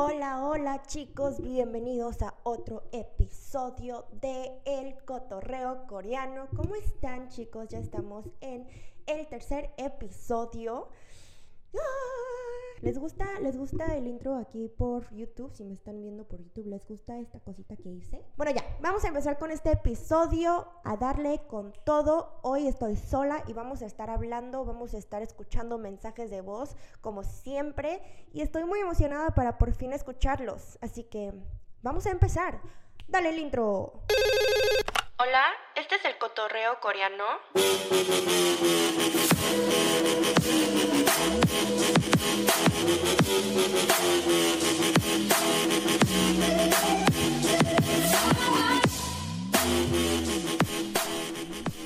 Hola, hola chicos, bienvenidos a otro episodio de El Cotorreo Coreano. ¿Cómo están chicos? Ya estamos en el tercer episodio. ¡Ah! ¿Les gusta, ¿Les gusta el intro aquí por YouTube? Si me están viendo por YouTube, ¿les gusta esta cosita que hice? Bueno, ya, vamos a empezar con este episodio, a darle con todo. Hoy estoy sola y vamos a estar hablando, vamos a estar escuchando mensajes de voz, como siempre. Y estoy muy emocionada para por fin escucharlos. Así que, vamos a empezar. Dale el intro. Hola, este es el cotorreo coreano.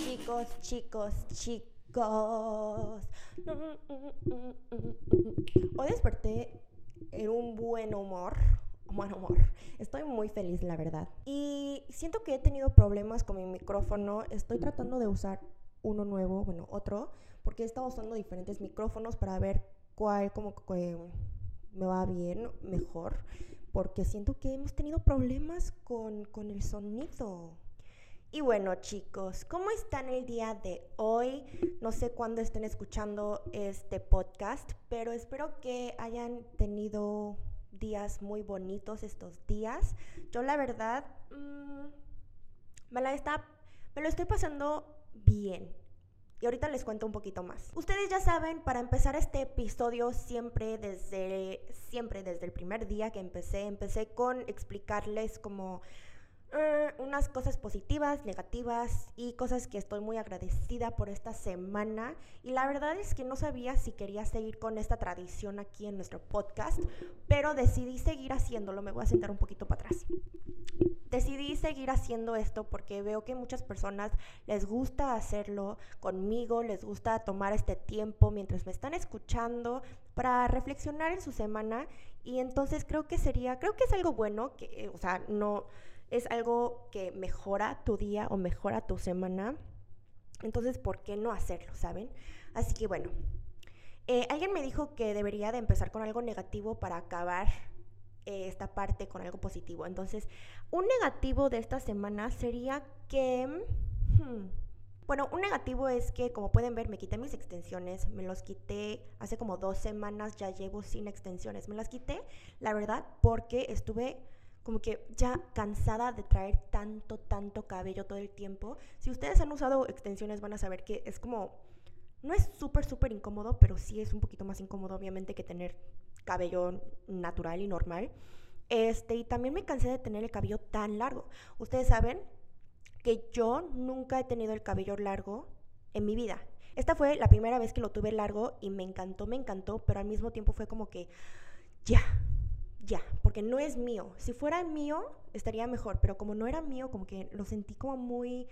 Chicos, chicos, chicos. Hoy desperté en un buen humor. Buen humor. Estoy muy feliz, la verdad. Y siento que he tenido problemas con mi micrófono. Estoy tratando de usar uno nuevo, bueno, otro, porque he estado usando diferentes micrófonos para ver cuál como que me va bien, mejor, porque siento que hemos tenido problemas con, con el sonido. Y bueno chicos, ¿cómo están el día de hoy? No sé cuándo estén escuchando este podcast, pero espero que hayan tenido días muy bonitos estos días. Yo la verdad mmm, me, la está, me lo estoy pasando bien. Y ahorita les cuento un poquito más. Ustedes ya saben, para empezar este episodio siempre desde siempre desde el primer día que empecé, empecé con explicarles como uh, unas cosas positivas, negativas y cosas que estoy muy agradecida por esta semana. Y la verdad es que no sabía si quería seguir con esta tradición aquí en nuestro podcast, pero decidí seguir haciéndolo. Me voy a sentar un poquito para atrás decidí seguir haciendo esto porque veo que muchas personas les gusta hacerlo conmigo, les gusta tomar este tiempo mientras me están escuchando para reflexionar en su semana y entonces creo que sería, creo que es algo bueno, que, o sea, no es algo que mejora tu día o mejora tu semana. Entonces, ¿por qué no hacerlo, saben? Así que bueno, eh, alguien me dijo que debería de empezar con algo negativo para acabar eh, esta parte con algo positivo. Entonces, un negativo de esta semana sería que... Hmm, bueno, un negativo es que, como pueden ver, me quité mis extensiones, me los quité hace como dos semanas, ya llevo sin extensiones. Me las quité, la verdad, porque estuve como que ya cansada de traer tanto, tanto cabello todo el tiempo. Si ustedes han usado extensiones van a saber que es como, no es súper, súper incómodo, pero sí es un poquito más incómodo obviamente que tener cabello natural y normal. Este, y también me cansé de tener el cabello tan largo. Ustedes saben que yo nunca he tenido el cabello largo en mi vida. Esta fue la primera vez que lo tuve largo y me encantó, me encantó, pero al mismo tiempo fue como que ya, ya, porque no es mío. Si fuera mío, estaría mejor, pero como no era mío, como que lo sentí como muy,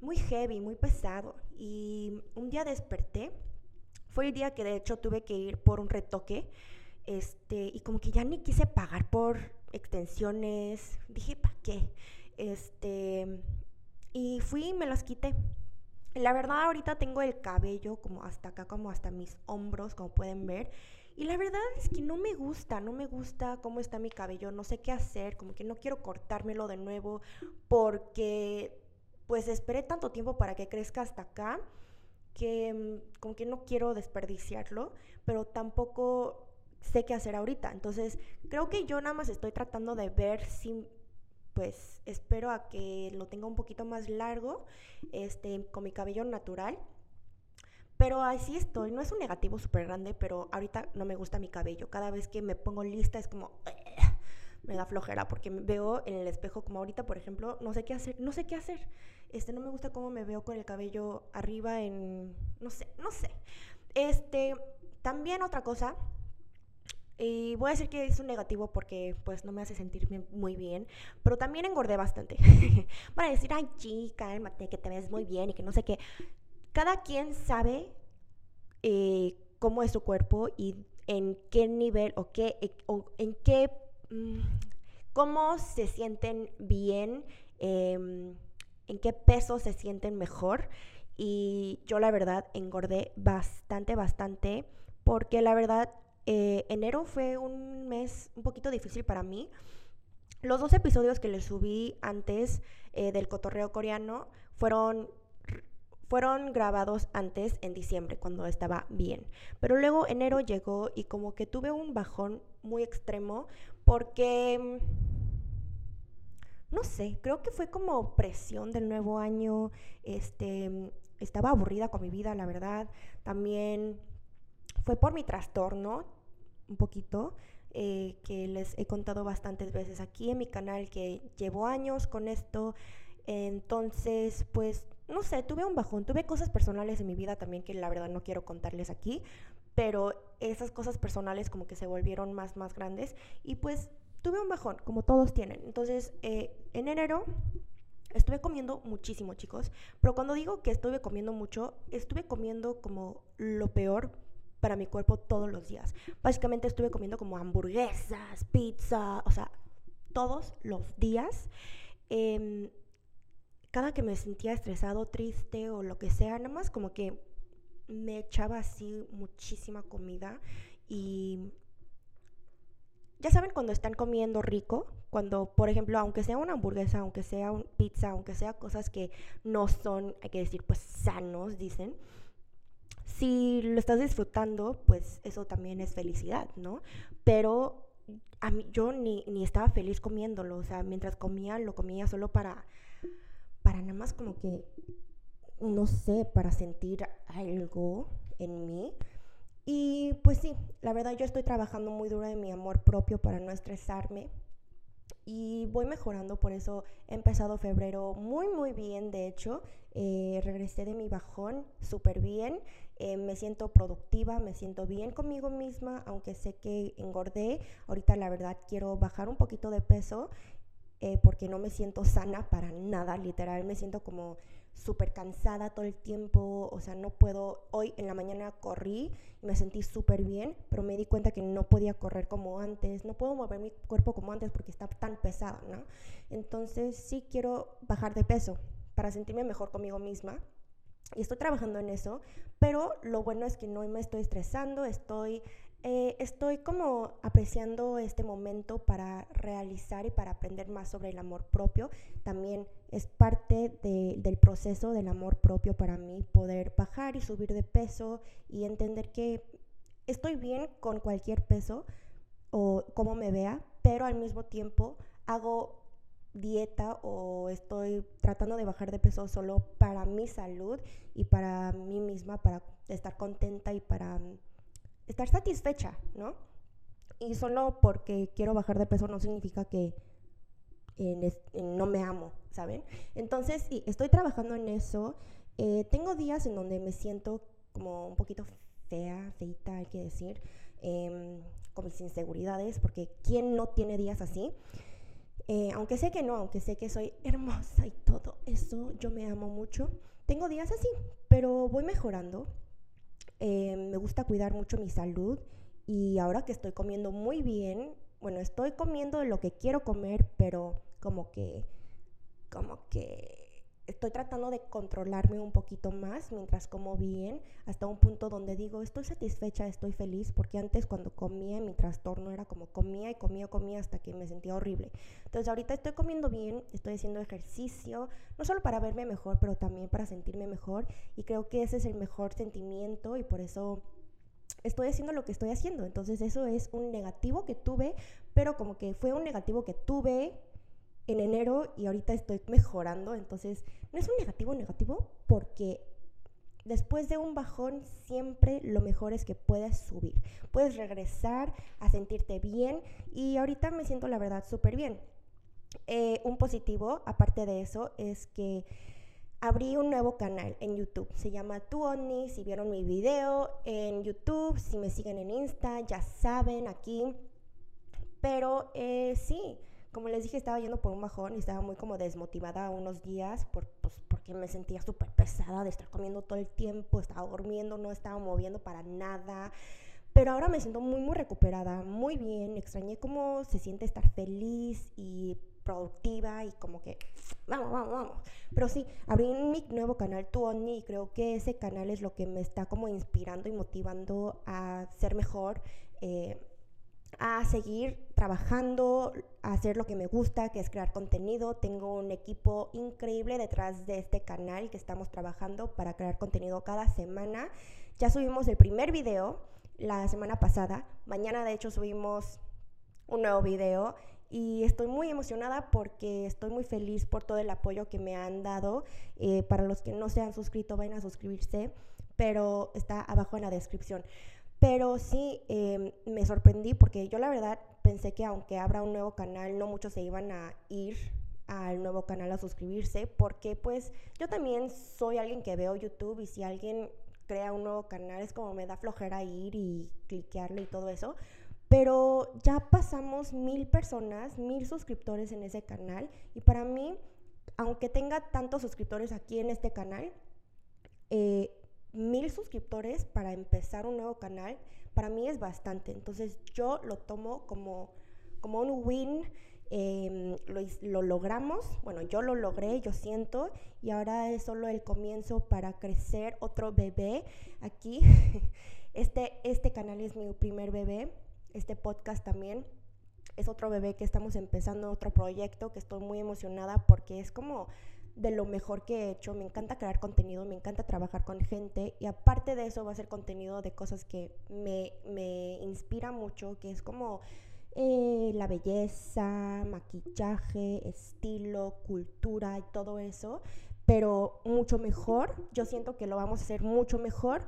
muy heavy, muy pesado. Y un día desperté, fue el día que de hecho tuve que ir por un retoque este, y como que ya ni quise pagar por extensiones. Dije, ¿para qué? Este, y fui y me las quité. La verdad ahorita tengo el cabello como hasta acá, como hasta mis hombros, como pueden ver. Y la verdad es que no me gusta, no me gusta cómo está mi cabello, no sé qué hacer, como que no quiero cortármelo de nuevo porque pues esperé tanto tiempo para que crezca hasta acá que mm, como que no quiero desperdiciarlo, pero tampoco sé qué hacer ahorita. Entonces, creo que yo nada más estoy tratando de ver si, pues, espero a que lo tenga un poquito más largo, este, con mi cabello natural. Pero así estoy, no es un negativo súper grande, pero ahorita no me gusta mi cabello. Cada vez que me pongo lista es como, me da flojera, porque veo en el espejo como ahorita, por ejemplo, no sé qué hacer, no sé qué hacer. Este, no me gusta cómo me veo con el cabello arriba en, no sé, no sé. Este, también otra cosa y voy a decir que es un negativo porque pues no me hace sentirme muy bien, pero también engordé bastante. Van a decir, ay chica, cálmate, que te ves muy bien y que no sé qué. Cada quien sabe eh, cómo es su cuerpo y en qué nivel o, qué, eh, en qué, mm, cómo se sienten bien, em, en qué peso se sienten mejor. Y yo la verdad engordé bastante, bastante, porque la verdad eh, enero fue un mes un poquito difícil para mí. Los dos episodios que les subí antes del cotorreo coreano fueron fueron grabados antes en diciembre, cuando estaba bien. Pero luego enero llegó y como que tuve un bajón muy extremo porque, mm, no sé, creo que fue como presión del nuevo año, este, estaba aburrida con mi vida, la verdad. También fue por mi trastorno, un poquito. Eh, que les he contado bastantes veces aquí en mi canal que llevo años con esto. Entonces, pues no sé, tuve un bajón, tuve cosas personales en mi vida también que la verdad no quiero contarles aquí, pero esas cosas personales como que se volvieron más, más grandes y pues tuve un bajón, como todos tienen. Entonces, eh, en enero estuve comiendo muchísimo, chicos, pero cuando digo que estuve comiendo mucho, estuve comiendo como lo peor para mi cuerpo todos los días. Básicamente estuve comiendo como hamburguesas, pizza, o sea, todos los días. Eh, cada que me sentía estresado, triste o lo que sea, nada más como que me echaba así muchísima comida y ya saben cuando están comiendo rico, cuando por ejemplo, aunque sea una hamburguesa, aunque sea una pizza, aunque sea cosas que no son, hay que decir, pues sanos, dicen, si lo estás disfrutando, pues eso también es felicidad, ¿no? Pero a mí, yo ni, ni estaba feliz comiéndolo, o sea, mientras comía, lo comía solo para para nada más como que, no sé, para sentir algo en mí. Y pues sí, la verdad yo estoy trabajando muy duro en mi amor propio para no estresarme. Y voy mejorando, por eso he empezado febrero muy, muy bien. De hecho, eh, regresé de mi bajón súper bien. Eh, me siento productiva, me siento bien conmigo misma, aunque sé que engordé. Ahorita la verdad quiero bajar un poquito de peso eh, porque no me siento sana para nada, literal, me siento como súper cansada todo el tiempo, o sea, no puedo, hoy en la mañana corrí y me sentí súper bien, pero me di cuenta que no podía correr como antes, no puedo mover mi cuerpo como antes porque está tan pesado, ¿no? Entonces sí quiero bajar de peso para sentirme mejor conmigo misma y estoy trabajando en eso, pero lo bueno es que no me estoy estresando, estoy eh, estoy como apreciando este momento para realizar y para aprender más sobre el amor propio. También es parte del proceso del amor propio para mí poder bajar y subir de peso y entender que estoy bien con cualquier peso o como me vea, pero al mismo tiempo hago dieta o estoy tratando de bajar de peso solo para mi salud y para mí misma, para estar contenta y para estar satisfecha, ¿no? Y solo porque quiero bajar de peso no significa que no me amo, ¿saben? Entonces, sí, estoy trabajando en eso. Eh, tengo días en donde me siento como un poquito fea, feita, hay que decir, em, con mis inseguridades, porque ¿quién no tiene días así? Eh, aunque sé que no, aunque sé que soy hermosa y todo eso, yo me amo mucho. Tengo días así, pero voy mejorando. Eh, me gusta cuidar mucho mi salud y ahora que estoy comiendo muy bien, bueno, estoy comiendo lo que quiero comer, pero como que, como que estoy tratando de controlarme un poquito más mientras como bien, hasta un punto donde digo, estoy satisfecha, estoy feliz, porque antes cuando comía mi trastorno era como comía y comía, comía hasta que me sentía horrible. Entonces ahorita estoy comiendo bien, estoy haciendo ejercicio, no solo para verme mejor, pero también para sentirme mejor y creo que ese es el mejor sentimiento y por eso estoy haciendo lo que estoy haciendo. Entonces eso es un negativo que tuve, pero como que fue un negativo que tuve en enero y ahorita estoy mejorando. Entonces, no es un negativo negativo porque después de un bajón siempre lo mejor es que puedes subir. Puedes regresar a sentirte bien y ahorita me siento la verdad súper bien. Eh, un positivo, aparte de eso, es que abrí un nuevo canal en YouTube. Se llama Tuoni. Si vieron mi video en YouTube, si me siguen en Insta, ya saben aquí. Pero eh, sí, como les dije, estaba yendo por un bajón y estaba muy como desmotivada unos días por, pues, porque me sentía súper pesada de estar comiendo todo el tiempo, estaba durmiendo, no estaba moviendo para nada. Pero ahora me siento muy, muy recuperada, muy bien. Extrañé cómo se siente estar feliz y productiva y como que vamos, vamos, vamos. Pero sí, abrí mi nuevo canal Tuoni y creo que ese canal es lo que me está como inspirando y motivando a ser mejor, eh, a seguir trabajando, a hacer lo que me gusta, que es crear contenido. Tengo un equipo increíble detrás de este canal que estamos trabajando para crear contenido cada semana. Ya subimos el primer video la semana pasada. Mañana de hecho subimos un nuevo video y estoy muy emocionada porque estoy muy feliz por todo el apoyo que me han dado. Eh, para los que no se han suscrito, vayan a suscribirse, pero está abajo en la descripción. Pero sí, em, me sorprendí porque yo la verdad pensé que aunque abra un nuevo canal, no muchos se iban a ir al nuevo canal a suscribirse, porque pues yo también soy alguien que veo YouTube y si alguien crea un nuevo canal es como me da flojera ir y cliquearle y todo eso. Pero ya pasamos mil personas, mil suscriptores en ese canal. Y para mí, aunque tenga tantos suscriptores aquí en este canal, eh, mil suscriptores para empezar un nuevo canal, para mí es bastante. Entonces yo lo tomo como, como un win. Em, lo, lo, logramos, bueno, yo lo logré, yo siento, y ahora es solo el comienzo para crecer otro bebé aquí. Este, este canal es mi primer bebé, este podcast también. Es otro bebé que estamos empezando, otro proyecto que estoy muy emocionada porque es como de lo mejor que he hecho. Me encanta crear contenido, me encanta trabajar con gente y aparte de eso va a ser contenido de cosas que me, me inspira mucho, que es como eh, la belleza, maquillaje, estilo, cultura y todo eso, pero mucho mejor. Yo siento que lo vamos a hacer mucho mejor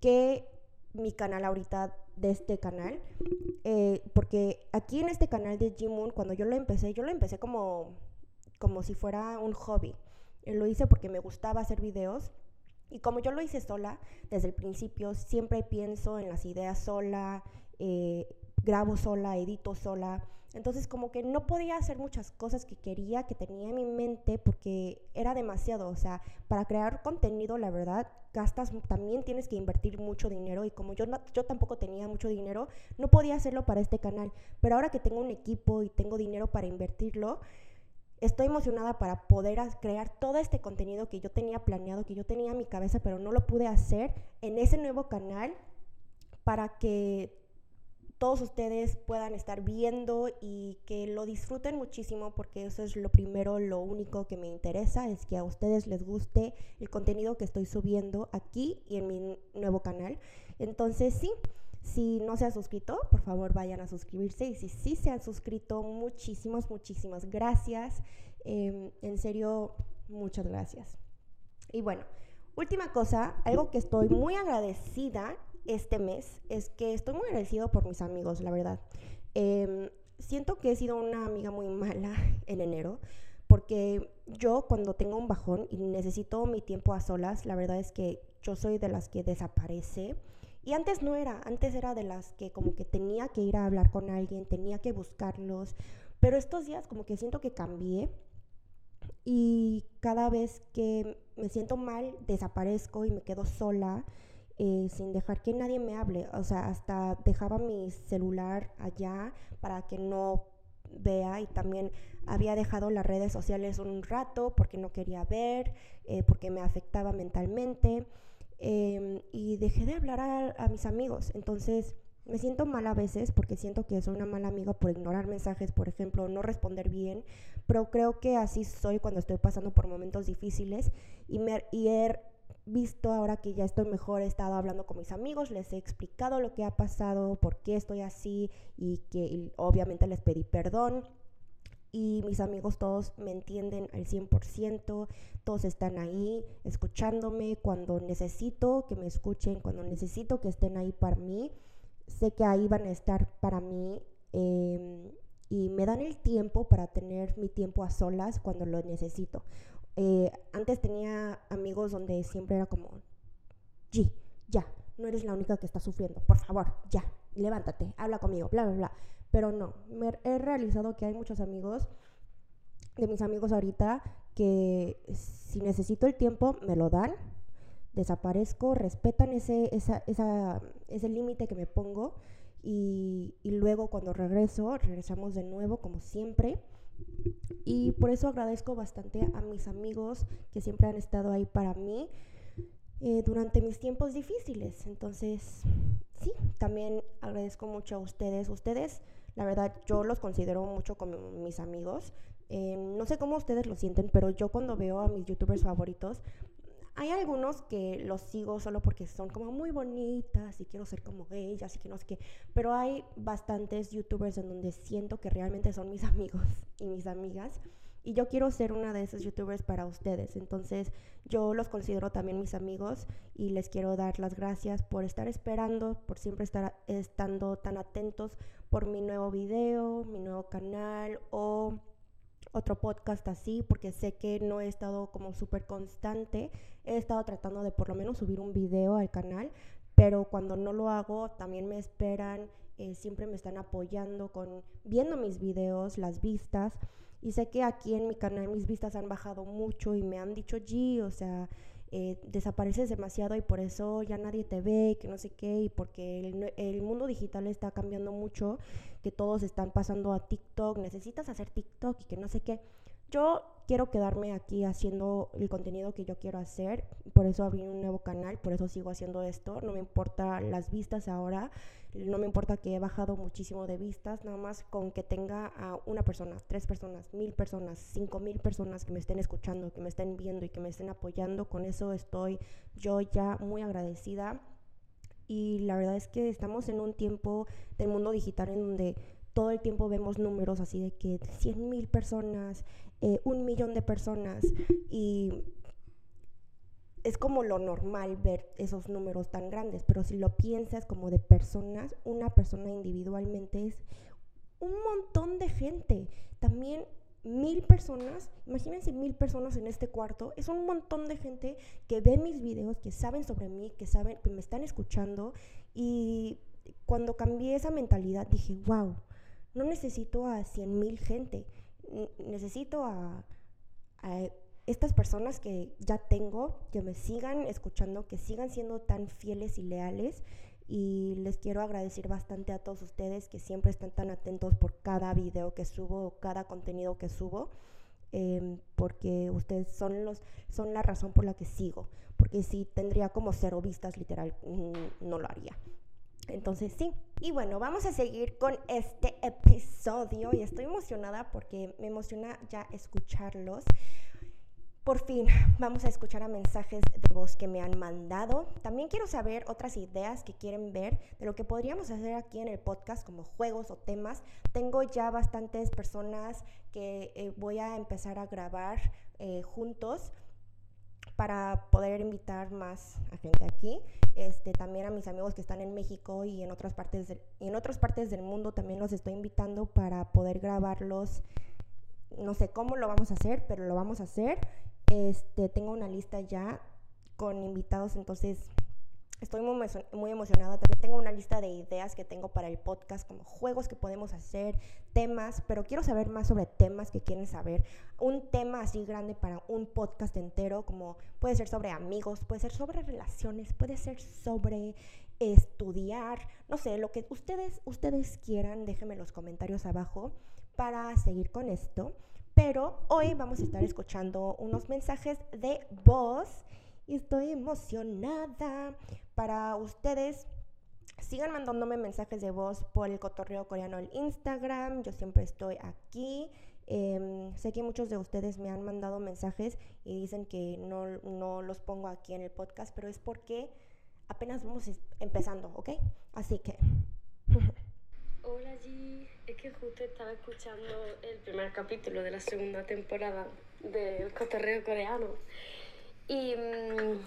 que mi canal ahorita de este canal, eh, porque aquí en este canal de Jimun, cuando yo lo empecé, yo lo empecé como, como si fuera un hobby. Eh, lo hice porque me gustaba hacer videos y como yo lo hice sola, desde el principio siempre pienso en las ideas sola, eh, grabo sola, edito sola. Entonces como que no podía hacer muchas cosas que quería, que tenía en mi mente, porque era demasiado. O sea, para crear contenido, la verdad, gastas, también tienes que invertir mucho dinero. Y como yo, yo tampoco tenía mucho dinero, no podía hacerlo para este canal. Pero ahora que tengo un equipo y tengo dinero para invertirlo, estoy emocionada para poder crear todo este contenido que yo tenía planeado, que yo tenía en mi cabeza, pero no lo pude hacer en ese nuevo canal para que todos ustedes puedan estar viendo y que lo disfruten muchísimo porque eso es lo primero, lo único que me interesa es que a ustedes les guste el contenido que estoy subiendo aquí y en mi nuevo canal. Entonces sí, si no se han suscrito, por favor vayan a suscribirse y si sí se han suscrito, muchísimas, muchísimas gracias. Em, en serio, muchas gracias. Y bueno, última cosa, algo que estoy muy agradecida este mes es que estoy muy agradecido por mis amigos, la verdad. Em, siento que he sido una amiga muy mala en enero porque yo cuando tengo un bajón y necesito mi tiempo a solas, la verdad es que yo soy de las que desaparece. Y antes no era, antes era de las que como que tenía que ir a hablar con alguien, tenía que buscarlos, pero estos días como que siento que cambié y cada vez que me siento mal desaparezco y me quedo sola eh, sin dejar que nadie me hable. O sea, hasta dejaba mi celular allá para que no vea y también había dejado las redes sociales un rato porque no quería ver, eh, porque me afectaba mentalmente em, y dejé de hablar a, mis amigos. Entonces me siento mal a veces porque siento que soy una mala amiga por ignorar mensajes, por ejemplo, no responder bien, pero creo que así soy cuando estoy pasando por momentos difíciles y, me, y he visto ahora que ya estoy mejor, he estado hablando con mis amigos, les he explicado lo que ha pasado, por qué estoy así y que obviamente les pedí perdón. Y mis amigos todos me entienden al 100%, todos están ahí escuchándome cuando necesito que me escuchen, cuando necesito que estén ahí para mí. Sé que ahí van a estar para mí em, y me dan el tiempo para tener mi tiempo a solas cuando lo necesito. Eh, antes tenía amigos donde siempre era como, G, ya, no eres la única que está sufriendo, por favor, ya, levántate, habla conmigo, bla, bla, bla. Pero no, me he realizado que hay muchos amigos, de mis amigos ahorita, que si necesito el tiempo, me lo dan, desaparezco, respetan ese, esa, esa, ese límite que me pongo y, y luego cuando regreso, regresamos de nuevo como siempre. Y por eso agradezco bastante a mis amigos que siempre han estado ahí para mí eh, durante mis tiempos difíciles. Entonces, también agradezco mucho a ustedes. Ustedes, la verdad, yo los considero mucho como mis amigos. Eh, no sé cómo ustedes lo sienten, pero yo cuando veo a mis youtubers favoritos, hay algunos que los sigo solo porque son como muy bonitas y quiero ser como ellas y que no sé qué, pero hay bastantes youtubers en donde siento que realmente son mis amigos y mis amigas y yo quiero ser una de esos youtubers para ustedes. Entonces yo los considero también mis amigos y les quiero dar las gracias por estar esperando, por siempre estar estando tan atentos por mi nuevo video, mi nuevo canal o otro podcast así, porque sé que no he estado como súper constante. He estado tratando de por lo menos subir un video al canal, pero cuando no lo hago también me esperan, eh, siempre me están apoyando con viendo mis videos, las vistas. Y sé que aquí en mi canal mis vistas han bajado mucho y me han dicho, G, o sea, eh, desapareces demasiado y por eso ya nadie te ve, que no sé qué, y porque el, el, mundo digital está cambiando mucho, que todos están pasando a TikTok, necesitas hacer TikTok y que no sé qué. Yo quiero quedarme aquí haciendo el contenido que yo quiero hacer, por eso abrí un nuevo canal, por eso sigo haciendo esto, no me importa las vistas ahora, no me importa que he bajado muchísimo de vistas, nada más con que tenga a una persona, tres personas, mil personas, cinco mil personas que me estén escuchando, que me estén viendo y que me estén apoyando, con eso estoy yo ya muy agradecida. Y la verdad es que estamos en un tiempo del mundo digital en donde todo el tiempo vemos números así de que 100 mil personas, eh, un millón de personas y es como lo normal ver esos números tan grandes, pero si lo piensas como de personas, una persona individualmente es un montón de gente. También mil personas, imagínense mil personas en este cuarto, es un montón de gente que ve mis videos, que saben sobre mí, que saben, que me están escuchando y cuando cambié esa mentalidad dije, wow, no necesito a cien mil gente, necesito a, a estas personas que ya tengo, que me sigan escuchando, que sigan siendo tan fieles y leales. Y les quiero agradecer bastante a todos ustedes que siempre están tan atentos por cada video que subo, cada contenido que subo. Em, porque ustedes son, los, son la razón por la que sigo. Porque si tendría como cero vistas, literal, mm, no lo haría. Entonces sí. Y bueno, vamos a seguir con este episodio y estoy emocionada porque me emociona ya escucharlos. Por fin vamos a escuchar a mensajes de voz que me han mandado. También quiero saber otras ideas que quieren ver de lo que podríamos hacer aquí en el podcast como juegos o temas. Tengo ya bastantes personas que eh, voy a empezar a grabar eh, juntos para poder invitar más a gente aquí. Este, también a mis amigos que están en México y en otras partes y en otras partes del mundo también los estoy invitando para poder grabarlos. No sé cómo lo vamos a hacer, pero lo vamos a hacer este, tengo una lista ya con invitados, entonces estoy muy, muy emocionada. También tengo una lista de ideas que tengo para el podcast, como juegos que podemos hacer, temas, pero quiero saber más sobre temas que quieren saber. Un tema así grande para un podcast entero, como puede ser sobre amigos, puede ser sobre relaciones, puede ser sobre estudiar, no sé, lo que ustedes, ustedes quieran, déjenme los comentarios abajo para seguir con esto. Pero hoy vamos a estar escuchando unos mensajes de voz y estoy emocionada para ustedes. Sigan mandándome mensajes de voz por el cotorreo coreano en Instagram. Yo siempre estoy aquí. Em, sé que muchos de ustedes me han mandado mensajes y dicen que no, no los pongo aquí en el podcast, pero es porque apenas vamos empezando, ¿ok? Así que... Hola G, es que justo estaba escuchando el primer capítulo de la segunda temporada del cotorreo coreano y, mm,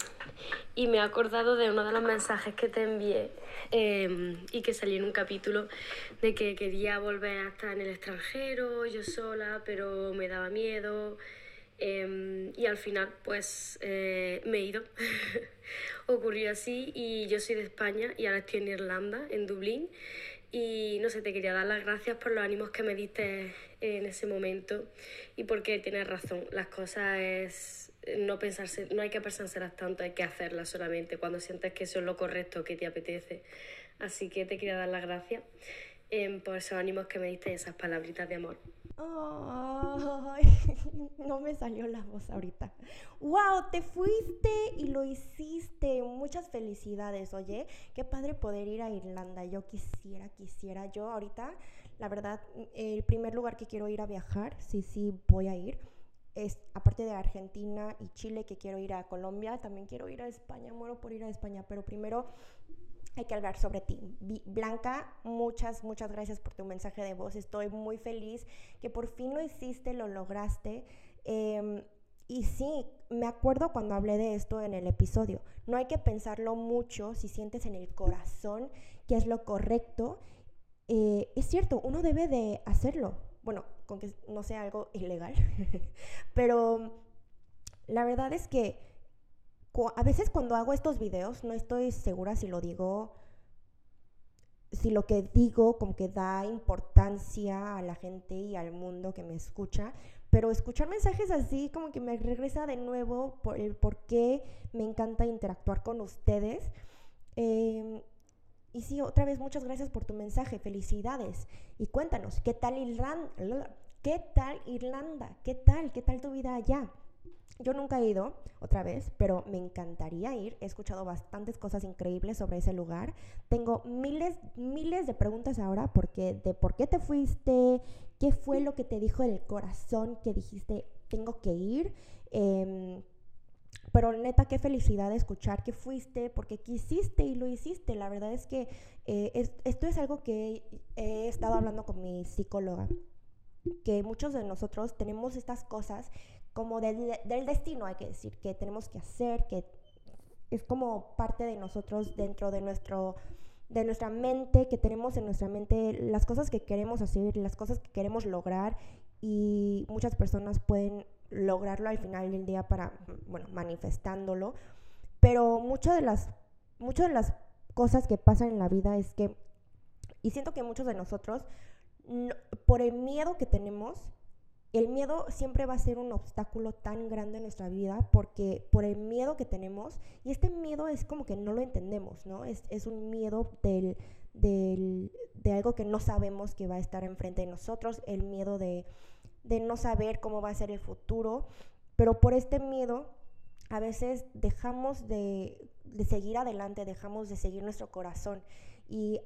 y me he acordado de uno de los mensajes que te envié em, y que salió en un capítulo de que quería volver a estar en el extranjero, yo sola, pero me daba miedo. Em, y al final, pues eh, me he ido. Ocurrió así y yo soy de España y ahora estoy en Irlanda, en Dublín. Y no sé, te quería dar las gracias por los ánimos que me diste en ese momento y porque tienes razón, las cosas es no pensarse, no hay que pensárselas tanto, hay que hacerlas solamente cuando sientes que eso es lo correcto que te apetece. Así que te quería dar las gracias em, por esos ánimos que me diste esas palabritas de amor. no me salió la voz ahorita. ¡Wow! Te fuiste y lo hiciste. Muchas felicidades, oye. Qué padre poder ir a Irlanda. Yo quisiera, quisiera. Yo ahorita, la verdad, el primer lugar que quiero ir a viajar, sí, sí, voy a ir. Es, aparte de Argentina y Chile, que quiero ir a Colombia, también quiero ir a España. Muero por ir a España, pero primero hay que hablar sobre ti. Blanca, muchas, muchas gracias por tu mensaje de voz. Estoy muy feliz que por fin lo hiciste, lo lograste. Em, y sí, me acuerdo cuando hablé de esto en el episodio. No hay que pensarlo mucho si sientes en el corazón que es lo correcto. Eh, es cierto, uno debe de hacerlo. Bueno, con que no sea algo ilegal. Pero la verdad es que a veces cuando hago estos videos no estoy segura si lo digo, si lo que digo como que da importancia a la gente y al mundo que me escucha, pero escuchar mensajes así como que me regresa de nuevo por el por qué me encanta interactuar con ustedes. Em, y sí, otra vez muchas gracias por tu mensaje, felicidades. Y cuéntanos, ¿qué tal Irlanda? ¿Qué tal Irlanda? ¿Qué tal? ¿Qué tal tu vida allá? Yo nunca he ido otra vez, pero me encantaría ir. He escuchado bastantes cosas increíbles sobre ese lugar. Tengo miles, miles de preguntas ahora porque de por qué te fuiste, qué fue lo que te dijo el corazón que dijiste tengo que ir. Em, pero neta, qué felicidad escuchar que fuiste porque quisiste y lo hiciste. La verdad es que eh, esto es algo que he estado hablando con mi psicóloga, que muchos de nosotros tenemos estas cosas como del, destino, hay que decir, que tenemos que hacer, que es como parte de nosotros dentro de nuestro de nuestra mente, que tenemos en nuestra mente las cosas que queremos hacer, las cosas que queremos lograr y muchas personas pueden lograrlo al final del día para, bueno, manifestándolo, pero muchas de las, muchas de las cosas que pasan en la vida es que, y siento que muchos de nosotros, por el miedo que tenemos, el miedo siempre va a ser un obstáculo tan grande en nuestra vida porque por el miedo que tenemos, y este miedo es como que no lo entendemos, ¿no? Es, un miedo del, de algo que no sabemos que va a estar enfrente de nosotros, el miedo de, no saber cómo va a ser el futuro, pero por este miedo a veces dejamos de, de seguir adelante, dejamos de seguir nuestro corazón. Y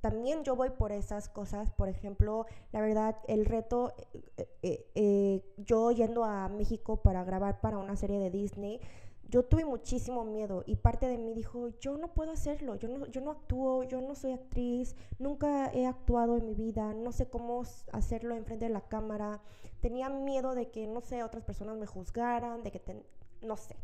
también yo voy por esas cosas. Por ejemplo, la verdad, el reto, eh, eh, eh, yo yendo a México para grabar para una serie de Disney, yo tuve muchísimo miedo y parte de mí dijo, yo no puedo hacerlo, yo no, yo no actúo, yo no soy actriz, nunca he actuado en mi vida, no sé cómo hacerlo enfrente de la cámara. Tenía miedo de que, no sé, otras personas me juzgaran, de que, no sé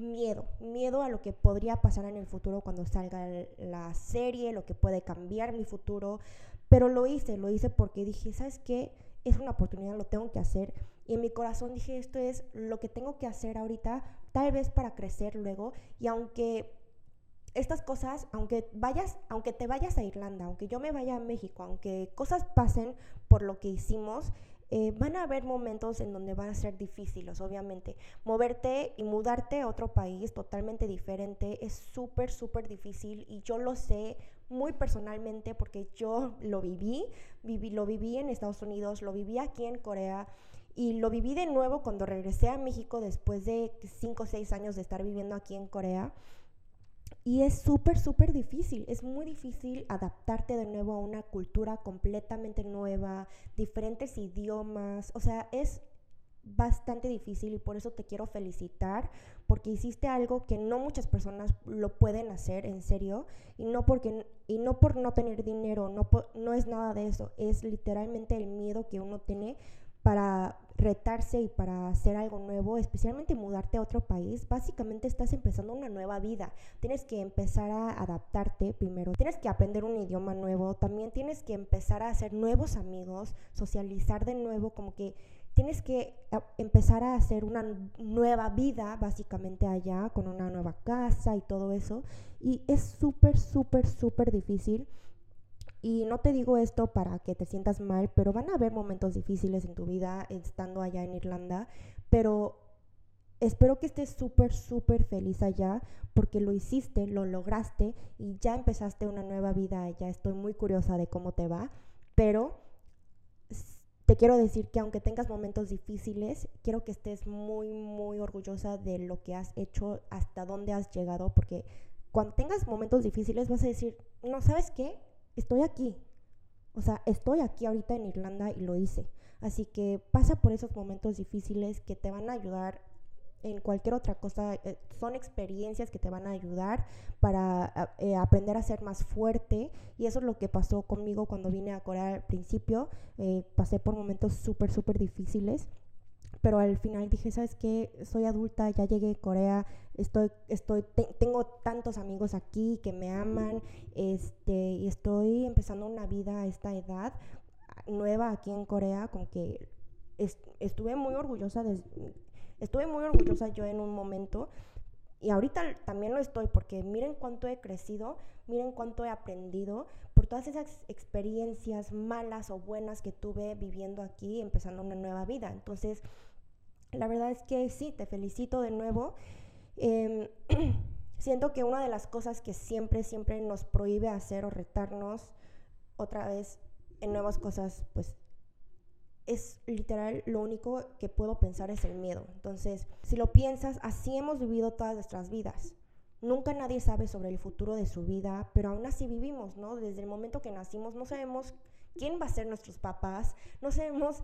miedo, miedo a lo que podría pasar en el futuro cuando salga la serie, lo que puede cambiar mi futuro, pero lo hice, lo hice porque dije, ¿sabes qué? Es una oportunidad, lo tengo que hacer. Y en mi corazón dije, esto es lo que tengo que hacer ahorita, tal vez para crecer luego. Y aunque estas cosas, aunque vayas, aunque te vayas a Irlanda, aunque yo me vaya a México, aunque cosas pasen por lo que hicimos, eh, van a haber momentos en donde van a ser difíciles, obviamente. Moverte y mudarte a otro país totalmente diferente es súper, súper difícil y yo lo sé muy personalmente porque yo lo viví, viví, lo viví en Estados Unidos, lo viví aquí en Corea y lo viví de nuevo cuando regresé a México después de 5 o 6 años de estar viviendo aquí en Corea. Y es súper, súper difícil, es muy difícil adaptarte de nuevo a una cultura completamente nueva, diferentes idiomas, o sea, es bastante difícil y por eso te quiero felicitar porque hiciste algo que no muchas personas lo pueden hacer en serio y no porque y no por no tener dinero, no no es nada de eso, es literalmente el miedo que uno tiene para retarse y para hacer algo nuevo, especialmente mudarte a otro país, básicamente estás empezando una nueva vida. Tienes que empezar a adaptarte primero, tienes que aprender un idioma nuevo, también tienes que empezar a hacer nuevos amigos, socializar de nuevo, como que tienes que empezar a hacer una nueva vida básicamente allá, con una nueva casa y todo eso. Y es súper, súper, súper difícil y no te digo esto para que te sientas mal, pero van a haber momentos difíciles en tu vida estando allá en Irlanda, pero espero que estés súper, súper feliz allá porque lo hiciste, lo lograste y ya empezaste una nueva vida allá. Estoy muy curiosa de cómo te va, pero te quiero decir que aunque tengas momentos difíciles, quiero que estés muy, muy orgullosa de lo que has hecho, hasta dónde has llegado, porque cuando tengas momentos difíciles vas a decir, no, ¿sabes qué? Estoy aquí. O sea, estoy aquí ahorita en Irlanda y lo hice. Así que pasa por esos momentos difíciles que te van a ayudar en cualquier otra cosa. Eh, son experiencias que te van a ayudar para eh, aprender a ser más fuerte. Y eso es lo que pasó conmigo cuando vine a Corea al principio. Eh, pasé por momentos súper, súper difíciles. Pero al final dije, ¿sabes qué? Soy adulta, ya llegué a Corea, estoy, estoy, tengo tantos amigos aquí que me aman, este, y estoy empezando una vida a esta edad nueva aquí en Corea, con que estuve muy orgullosa de, Estuve muy orgullosa yo en un momento y ahorita también lo estoy porque miren cuánto he crecido, miren cuánto he aprendido por todas esas experiencias malas o buenas que tuve viviendo aquí, empezando una nueva vida. Entonces, la verdad es que sí, te felicito de nuevo. Em, siento que una de las cosas que siempre, siempre nos prohíbe hacer o retarnos otra vez en nuevas cosas, pues es literal lo único que puedo pensar es el miedo. Entonces, si lo piensas, así hemos vivido todas nuestras vidas. Nunca nadie sabe sobre el futuro de su vida, pero aún así vivimos, ¿no? Desde el momento que nacimos no sabemos quién va a ser nuestros papás, no sabemos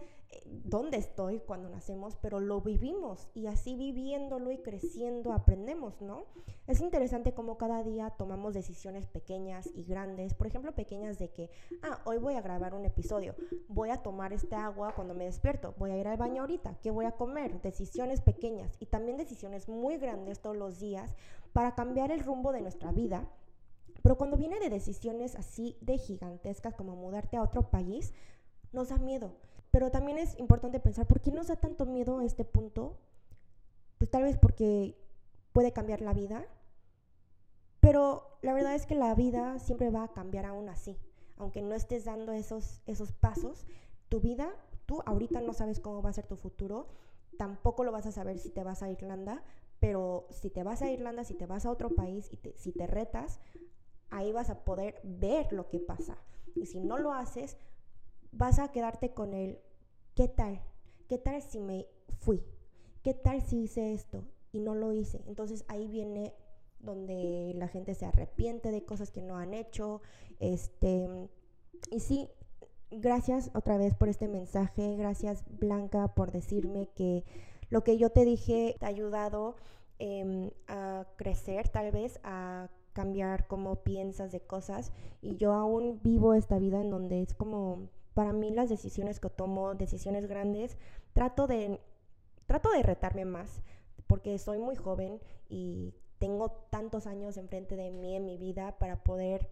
dónde estoy cuando nacemos, pero lo vivimos y así viviéndolo y creciendo aprendemos, ¿no? Es interesante cómo cada día tomamos decisiones pequeñas y grandes, por ejemplo, pequeñas de que, ah, hoy voy a grabar un episodio, voy a tomar este agua cuando me despierto, voy a ir al baño ahorita, ¿qué voy a comer? Decisiones pequeñas y también decisiones muy grandes todos los días para cambiar el rumbo de nuestra vida pero cuando viene de decisiones así de gigantescas como mudarte a otro país, nos da miedo. Pero también es importante pensar, ¿por qué nos da tanto miedo a este punto? Pues tal vez porque puede cambiar la vida. Pero la verdad es que la vida siempre va a cambiar aún así. Aunque no estés dando esos, esos pasos, tu vida, tú ahorita no sabes cómo va a ser tu futuro. Tampoco lo vas a saber si te vas a Irlanda. Pero si te vas a Irlanda, si te vas a otro país y si te retas, ahí vas a poder ver lo que pasa. Y si no lo haces, vas a quedarte con el, ¿qué tal? ¿Qué tal si me fui? ¿Qué tal si hice esto y no lo hice? Entonces ahí viene donde la gente se arrepiente de cosas que no han hecho. Este, y sí, gracias otra vez por este mensaje. Gracias Blanca por decirme que lo que yo te dije te ha ayudado em, a crecer, tal vez, a cambiar cómo piensas de cosas y yo aún vivo esta vida en donde es como para mí las decisiones que tomo, decisiones grandes, trato de trato de retarme más porque soy muy joven y tengo tantos años enfrente de mí en mi vida para poder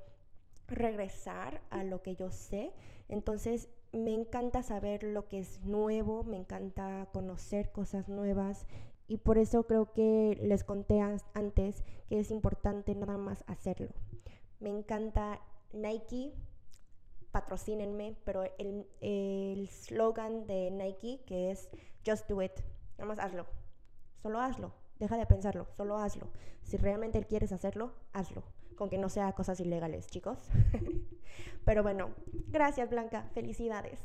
regresar a lo que yo sé. Entonces, me encanta saber lo que es nuevo, me encanta conocer cosas nuevas y por eso creo que les conté antes que es importante nada más hacerlo. Me encanta Nike, patrocínenme, pero el slogan de Nike que es Just Do It, nada más hazlo, solo hazlo, deja de pensarlo, solo hazlo. Si realmente quieres hacerlo, hazlo, con que no sea cosas ilegales, chicos. pero bueno, gracias Blanca, felicidades.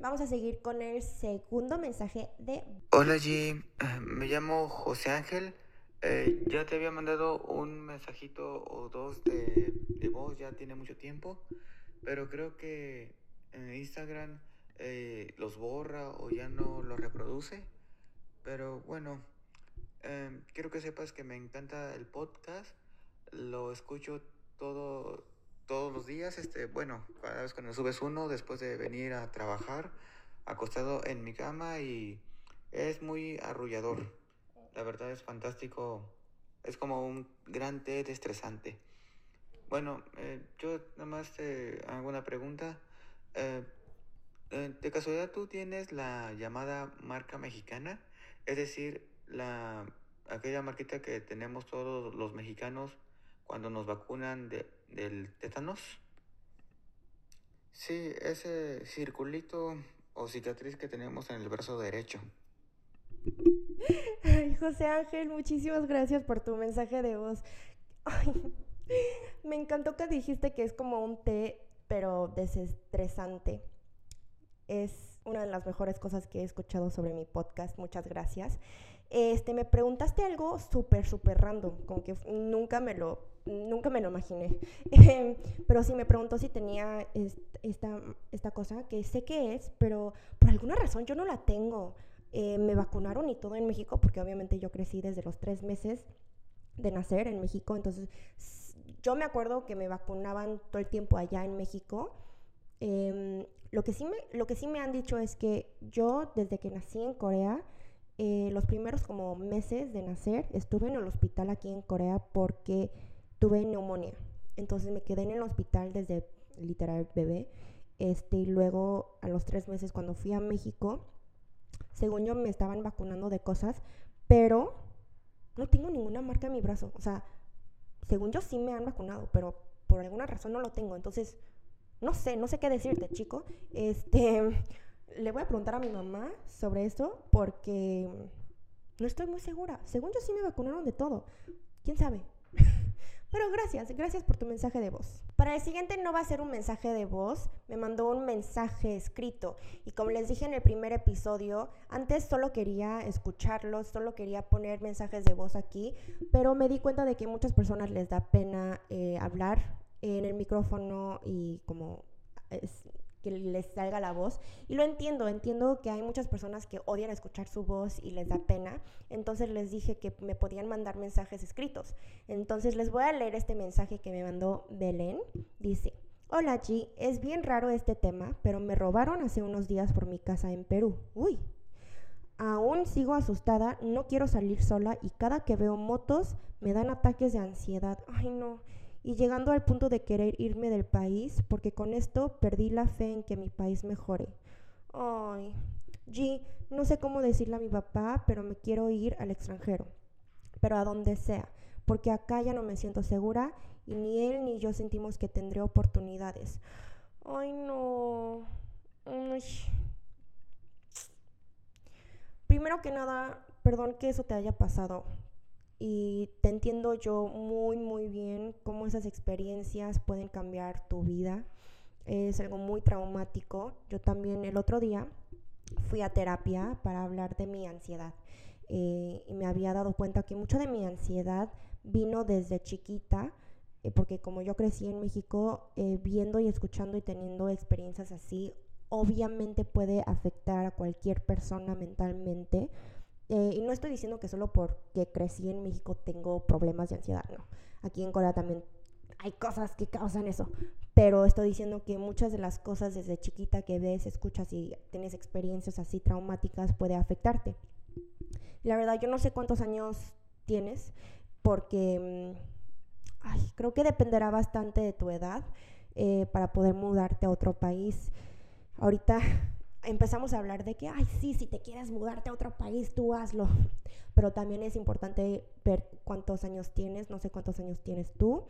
Vamos a seguir con el segundo mensaje de... Hola G, me llamo José Ángel. Eh, ya te había mandado un mensajito o dos de, de, voz, ya tiene mucho tiempo, pero creo que en Instagram eh, los borra o ya no los reproduce. Pero bueno, em, quiero que sepas que me encanta el podcast, lo escucho todo todos los días, este, bueno, cada vez me subes uno después de venir a trabajar, acostado en mi cama y es muy arrullador. La verdad es fantástico, es como un gran té estresante. Bueno, eh, yo nada más te hago una pregunta. Eh, eh, ¿De casualidad tú tienes la llamada marca mexicana? Es decir, la, aquella marquita que tenemos todos los mexicanos cuando nos vacunan de, del tétanos. Sí, ese circulito o cicatriz que tenemos en el brazo derecho. Ay, José Ángel, muchísimas gracias por tu mensaje de voz. me encantó que dijiste que es como un té, pero desestresante. Es una de las mejores cosas que he escuchado sobre mi podcast. Muchas gracias. Este, me preguntaste algo súper, súper random, como que nunca me lo, nunca me lo imaginé. pero sí me preguntó si tenía esta, esta cosa, que sé que es, pero por alguna razón yo no la tengo. Eh, me vacunaron y todo en México, porque obviamente yo crecí desde los tres meses de nacer en México, entonces yo me acuerdo que me vacunaban todo el tiempo allá en México. Em, lo, que sí me, lo que sí me han dicho es que yo desde que nací en Corea, eh, los primeros como meses de nacer estuve en el hospital aquí en Corea porque tuve neumonía. Entonces me quedé en el hospital desde literal bebé. Este, y luego a los tres meses cuando fui a México, según yo me estaban vacunando de cosas, pero no tengo ninguna marca en mi brazo. O sea, según yo sí me han vacunado, pero por alguna razón no lo tengo. Entonces, no sé, no sé qué decirte, chico. Este, le voy a preguntar a mi mamá sobre esto porque no estoy muy segura. Según yo sí me vacunaron de todo. ¿Quién sabe? Pero gracias, gracias por tu mensaje de voz. Para el siguiente no va a ser un mensaje de voz, me mandó un mensaje escrito y como les dije en el primer episodio, antes solo quería escucharlos, solo quería poner mensajes de voz aquí, pero me di cuenta de que muchas personas les da pena eh, hablar en el micrófono y como les salga la voz. Y lo entiendo, entiendo que hay muchas personas que odian escuchar su voz y les da pena. Entonces les dije que me podían mandar mensajes escritos. Entonces les voy a leer este mensaje que me mandó Belén. Dice, hola G, es bien raro este tema, pero me robaron hace unos días por mi casa en Perú. Uy. Aún sigo asustada, no quiero salir sola y cada que veo motos me dan ataques de ansiedad. Ay no y llegando al punto de querer irme del país porque con esto perdí la fe en que mi país mejore. Ay, G, no sé cómo decirle a mi papá, pero me quiero ir al extranjero, pero a donde sea, porque acá ya no me siento segura y ni él ni yo sentimos que tendré oportunidades. Ay, no. Primero que nada, perdón que eso te haya pasado, y te entiendo yo muy, muy bien cómo esas experiencias pueden cambiar tu vida. Es algo muy traumático. Yo también el otro día fui a terapia para hablar de mi ansiedad eh, y me había dado cuenta que mucho de mi ansiedad vino desde chiquita, eh, porque como yo crecí en México, eh, viendo y escuchando y teniendo experiencias así, obviamente puede afectar a cualquier persona mentalmente eh, y no estoy diciendo que solo porque crecí en México tengo problemas de ansiedad, no. Aquí en Corea también hay cosas que causan eso. Pero estoy diciendo que muchas de las cosas desde chiquita que ves, escuchas y tienes experiencias así traumáticas puede afectarte. La verdad, yo no sé cuántos años tienes, porque mm, creo que dependerá bastante de tu edad eh, para poder mudarte a otro país. Ahorita empezamos a hablar de que, ay, sí, si te quieres mudarte a otro país, tú hazlo. Pero también es importante ver cuántos años tienes, no sé cuántos años tienes tú.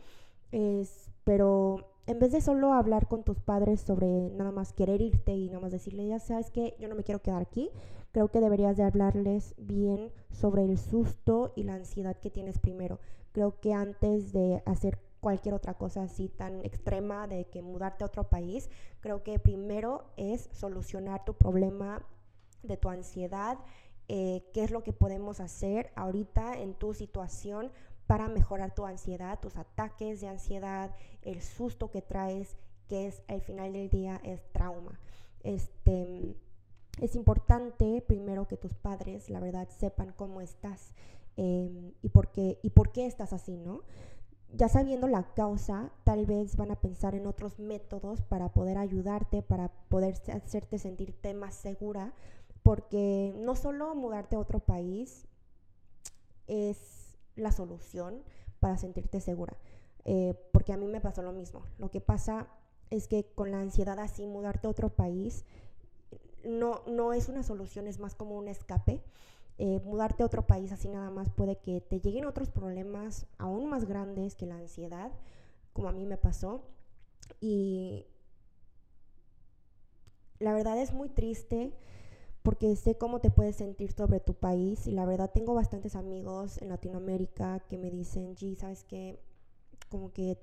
Es, pero en vez de solo hablar con tus padres sobre nada más querer irte y nada más decirle, ya sabes que yo no me quiero quedar aquí, creo que deberías de hablarles bien sobre el susto y la ansiedad que tienes primero. Creo que antes de hacer cualquier otra cosa así tan extrema de que mudarte a otro país, creo que primero es solucionar tu problema de tu ansiedad, eh, qué es lo que podemos hacer ahorita en tu situación para mejorar tu ansiedad, tus ataques de ansiedad, el susto que traes, que es al final del día es trauma. Este, es importante primero que tus padres, la verdad, sepan cómo estás em, y, por qué, y por qué estás así, ¿no? Ya sabiendo la causa, tal vez van a pensar en otros métodos para poder ayudarte, para poder hacerte sentirte más segura, porque no solo mudarte a otro país es la solución para sentirte segura, eh, porque a mí me pasó lo mismo. Lo que pasa es que con la ansiedad así, mudarte a otro país no, no es una solución, es más como un escape. Eh, mudarte a otro país así nada más puede que te lleguen otros problemas aún más grandes que la ansiedad, como a mí me pasó. Y la verdad es muy triste porque sé cómo te puedes sentir sobre tu país y la verdad tengo bastantes amigos en Latinoamérica que me dicen, G, ¿sabes qué? Como que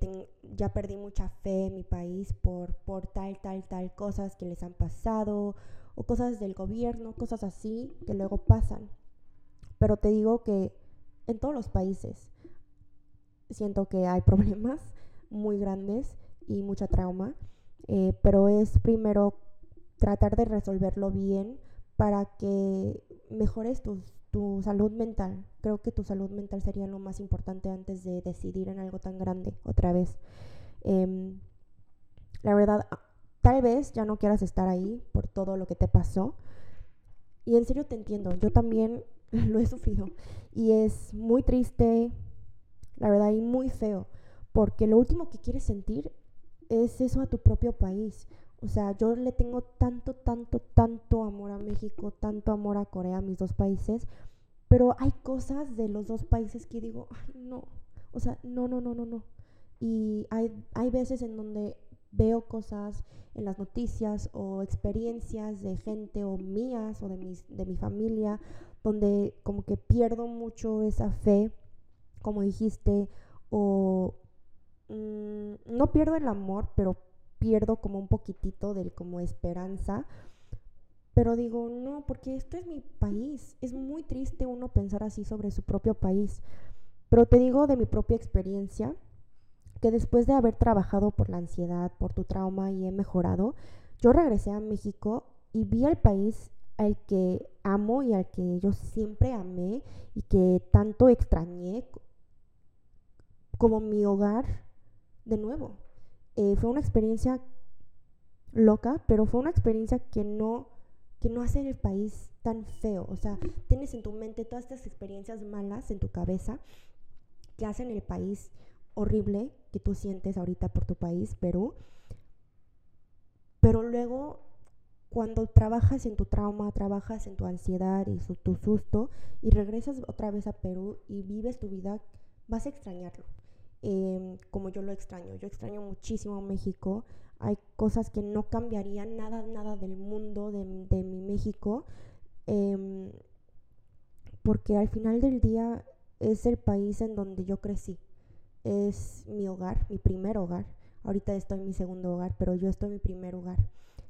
ya perdí mucha fe en mi país por, por tal, tal, tal cosas que les han pasado o cosas del gobierno, cosas así que luego pasan. Pero te digo que en todos los países siento que hay problemas muy grandes y mucha trauma, eh, pero es primero tratar de resolverlo bien para que mejores tu, tu salud mental. Creo que tu salud mental sería lo más importante antes de decidir en algo tan grande otra vez. Em, la verdad, tal vez ya no quieras estar ahí por todo lo que te pasó. Y en serio te entiendo, yo también lo he sufrido. Y es muy triste, la verdad, y muy feo. Porque lo último que quieres sentir es eso a tu propio país. O sea, yo le tengo tanto, tanto, tanto amor a México, tanto amor a Corea, mis dos países, pero hay cosas de los dos países que digo, ay, no, o sea, no, no, no, no, no. Y hay, hay veces en donde veo cosas en las noticias o experiencias de gente o mías o de, mis, de mi familia, donde como que pierdo mucho esa fe, como dijiste, o mm, no pierdo el amor, pero pierdo como un poquitito del como esperanza. Pero digo, no, porque esto es mi país. Es muy triste uno pensar así sobre su propio país. Pero te digo de mi propia experiencia, que después de haber trabajado por la ansiedad, por tu trauma y he mejorado, yo regresé a México y vi al país al que amo y al que yo siempre amé y que tanto extrañé como mi hogar de nuevo. Eh, fue una experiencia loca, pero fue una experiencia que no, que no hace el país tan feo. O sea, tienes en tu mente todas estas experiencias malas en tu cabeza que hacen el país horrible que tú sientes ahorita por tu país, Perú. Pero luego, cuando trabajas en tu trauma, trabajas en tu ansiedad y tu susto, y regresas otra vez a Perú y vives tu vida, vas a extrañarlo. Em, como yo lo extraño. Yo extraño muchísimo México. Hay cosas que no cambiarían nada, nada del mundo de, mi México. Em, porque al final del día es el país en donde yo crecí. Es mi hogar, mi primer hogar. Ahorita estoy en mi segundo hogar, pero yo estoy en mi primer hogar.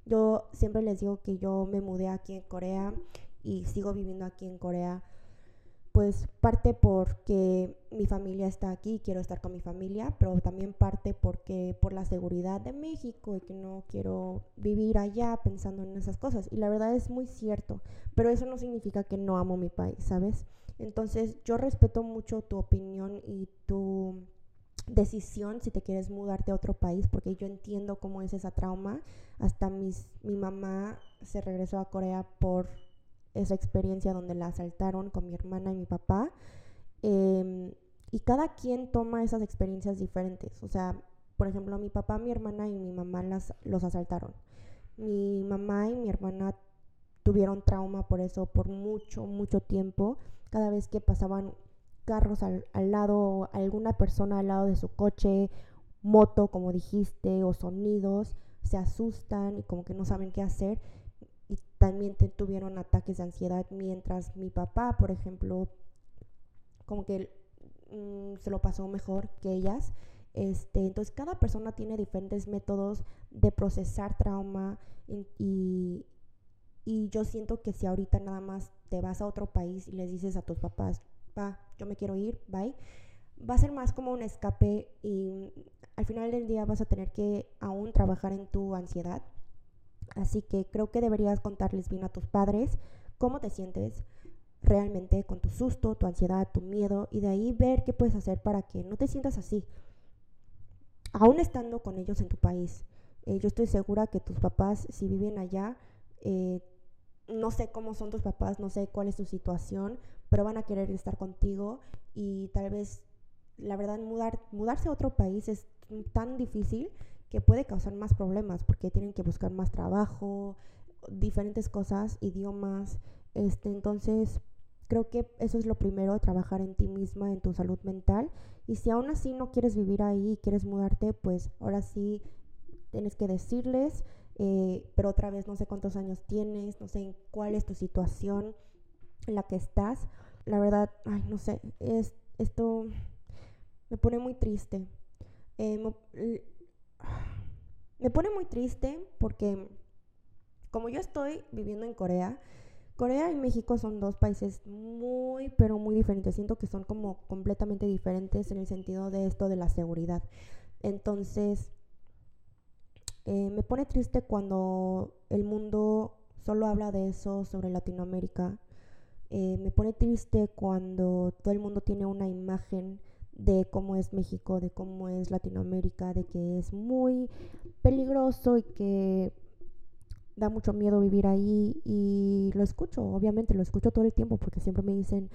Yo siempre les digo que yo me mudé aquí en Corea y sigo viviendo aquí en Corea pues parte porque mi familia está aquí, quiero estar con mi familia, pero también parte porque por la seguridad de México y que no quiero vivir allá pensando en esas cosas. Y la verdad es muy cierto, pero eso no significa que no amo mi país, ¿sabes? Entonces yo respeto mucho tu opinión y tu decisión si te quieres mudarte a otro país, porque yo entiendo cómo es esa trauma. Hasta mis, mi mamá se regresó a Corea por esa experiencia donde la asaltaron con mi hermana y mi papá. Em, y cada quien toma esas experiencias diferentes. O sea, por ejemplo, mi papá, mi hermana y mi mamá las, los asaltaron. Mi mamá y mi hermana tuvieron trauma por eso por mucho, mucho tiempo. Cada vez que pasaban carros al, al lado, alguna persona al lado de su coche, moto, como dijiste, o sonidos, se asustan y como que no saben qué hacer y también tuvieron ataques de ansiedad mientras mi papá, por ejemplo, como que mm, se lo pasó mejor que ellas. Este, entonces cada persona tiene diferentes métodos de procesar trauma y, y yo siento que si ahorita nada más te vas a otro país y les dices a tus papás, va, yo me quiero ir, bye, va a ser más como un escape y al final del día vas a tener que aún trabajar en tu ansiedad Así que creo que deberías contarles bien a tus padres cómo te sientes realmente con tu susto, tu ansiedad, tu miedo y de ahí ver qué puedes hacer para que no te sientas así. Aún estando con ellos en tu país. Eh, yo estoy segura que tus papás, si viven allá, eh, no sé cómo son tus papás, no sé cuál es tu situación, pero van a querer estar contigo y tal vez, la verdad, mudar, mudarse a otro país es tan difícil que puede causar más problemas porque tienen que buscar más trabajo, diferentes cosas, idiomas. Este, entonces, creo que eso es lo primero, trabajar en ti misma, en tu salud mental. Y si aún así no quieres vivir ahí y quieres mudarte, pues ahora sí tienes que decirles, eh, pero otra vez no sé cuántos años tienes, no sé en cuál es tu situación en la que estás. La verdad, ay, no sé, es, esto me pone muy triste. Eh, me pone muy triste porque como yo estoy viviendo en Corea, Corea y México son dos países muy, pero muy diferentes. Siento que son como completamente diferentes en el sentido de esto de la seguridad. Entonces, eh, me pone triste cuando el mundo solo habla de eso sobre Latinoamérica. Eh, me pone triste cuando todo el mundo tiene una imagen de cómo es México, de cómo es Latinoamérica, de que es muy peligroso y que da mucho miedo vivir ahí y lo escucho, obviamente lo escucho todo el tiempo porque siempre me dicen,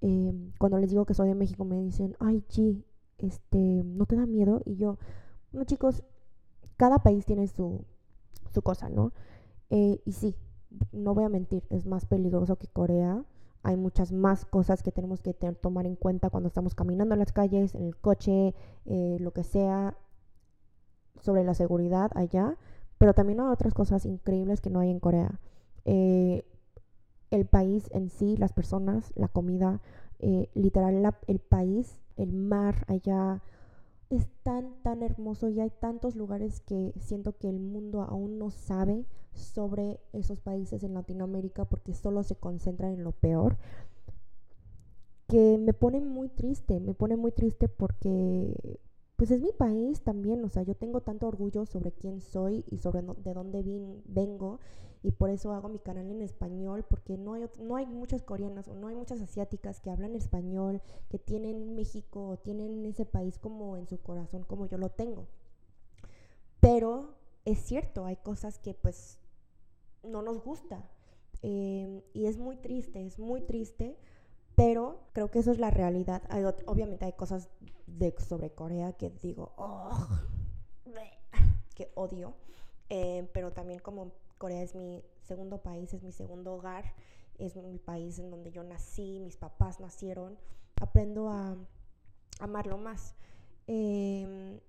em, cuando les digo que soy de México, me dicen, ay, G, este, ¿no te da miedo? Y yo, bueno chicos, cada país tiene su, su cosa, ¿no? Eh, y sí, no voy a mentir, es más peligroso que Corea. Hay muchas más cosas que tenemos que tomar en cuenta cuando estamos caminando en las calles, en el coche, eh, lo que sea, sobre la seguridad allá. Pero también hay otras cosas increíbles que no hay en Corea. Eh, el país en sí, las personas, la comida, eh, literal el país, el mar allá es tan, tan hermoso y hay tantos lugares que siento que el mundo aún no sabe sobre esos países en Latinoamérica porque solo se concentran en lo peor que me pone muy triste, me pone muy triste porque pues es mi país también, o sea, yo tengo tanto orgullo sobre quién soy y sobre de dónde vengo y por eso hago mi canal en español porque no hay, no hay muchas coreanas o no hay muchas asiáticas que hablan español, que tienen México o tienen ese país como en su corazón como yo lo tengo. Pero es cierto, hay cosas que pues no nos gusta em, y es muy triste, es muy triste pero creo que eso es la realidad. obviamente hay cosas de, sobre Corea que digo, oh, que odio. Eh, pero también como Corea es mi segundo país, es mi segundo hogar, es mi país en donde yo nací, mis papás nacieron, aprendo a amarlo más. Eh,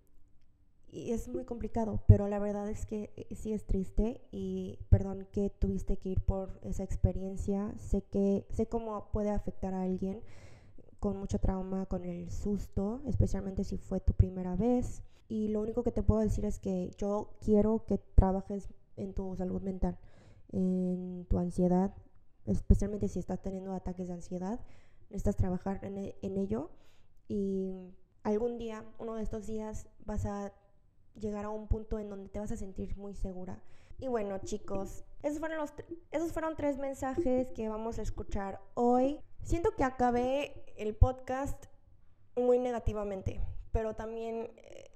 y es muy complicado, pero la verdad es que eh, sí es triste y perdón que tuviste que ir por esa experiencia. Sé que sé cómo puede afectar a alguien con mucho trauma, con el susto, especialmente si fue tu primera vez. Y lo único que te puedo decir es que yo quiero que trabajes en tu salud mental, en tu ansiedad, especialmente si estás teniendo ataques de ansiedad. Necesitas trabajar en, e, en ello y algún día, uno de estos días, vas a llegar a un punto en donde te vas a sentir muy segura. Y bueno, chicos, esos fueron, los esos fueron tres mensajes que vamos a escuchar hoy. Siento que acabé el podcast muy negativamente, pero también eh,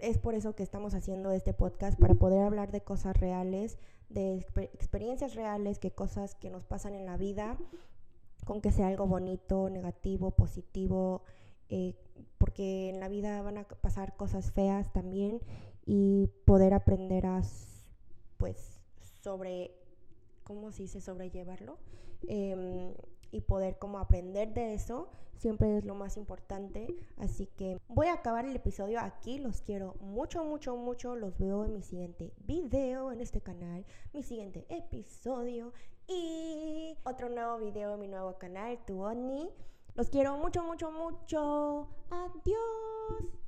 es por eso que estamos haciendo este podcast, para poder hablar de cosas reales, de experiencias reales, que cosas que nos pasan en la vida, con que sea algo bonito, negativo, positivo, eh, porque en la vida van a pasar cosas feas también y poder aprender a, pues, sobre, ¿cómo se dice? Sobrellevarlo em, y poder como aprender de eso siempre es lo más importante. Así que voy a acabar el episodio aquí. Los quiero mucho, mucho, mucho. Los veo en mi siguiente video en este canal, mi siguiente episodio y otro nuevo video en mi nuevo canal, Tu Oni. Los quiero mucho, mucho, mucho. Adiós.